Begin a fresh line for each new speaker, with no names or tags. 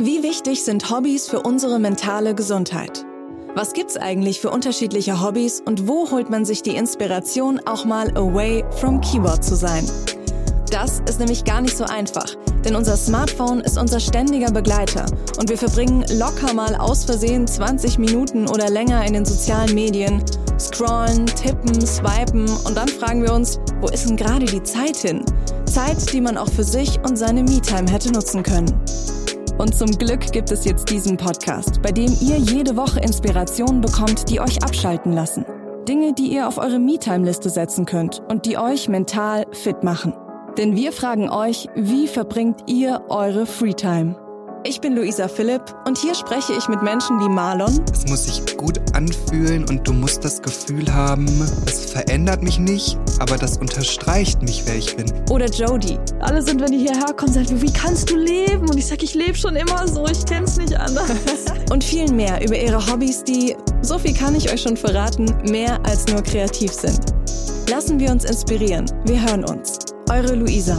Wie wichtig sind Hobbys für unsere mentale Gesundheit? Was gibt's eigentlich für unterschiedliche Hobbys und wo holt man sich die Inspiration, auch mal away from Keyboard zu sein? Das ist nämlich gar nicht so einfach, denn unser Smartphone ist unser ständiger Begleiter und wir verbringen locker mal aus Versehen 20 Minuten oder länger in den sozialen Medien, scrollen, tippen, swipen und dann fragen wir uns, wo ist denn gerade die Zeit hin? Zeit, die man auch für sich und seine Me-Time hätte nutzen können. Und zum Glück gibt es jetzt diesen Podcast, bei dem ihr jede Woche Inspirationen bekommt, die euch abschalten lassen. Dinge, die ihr auf eure Me-Time-Liste setzen könnt und die euch mental fit machen. Denn wir fragen euch, wie verbringt ihr eure Freetime? Ich bin Luisa Philipp und hier spreche ich mit Menschen wie Marlon.
Es muss sich gut anfühlen und du musst das Gefühl haben, es verändert mich nicht, aber das unterstreicht mich, wer ich bin.
Oder Jody.
Alle sind, wenn die hierher kommen, sagen, wie kannst du leben? Und ich sage, ich lebe schon immer so, ich kenn's nicht anders.
und viel mehr über ihre Hobbys, die, so viel kann ich euch schon verraten, mehr als nur kreativ sind. Lassen wir uns inspirieren. Wir hören uns. Eure Luisa.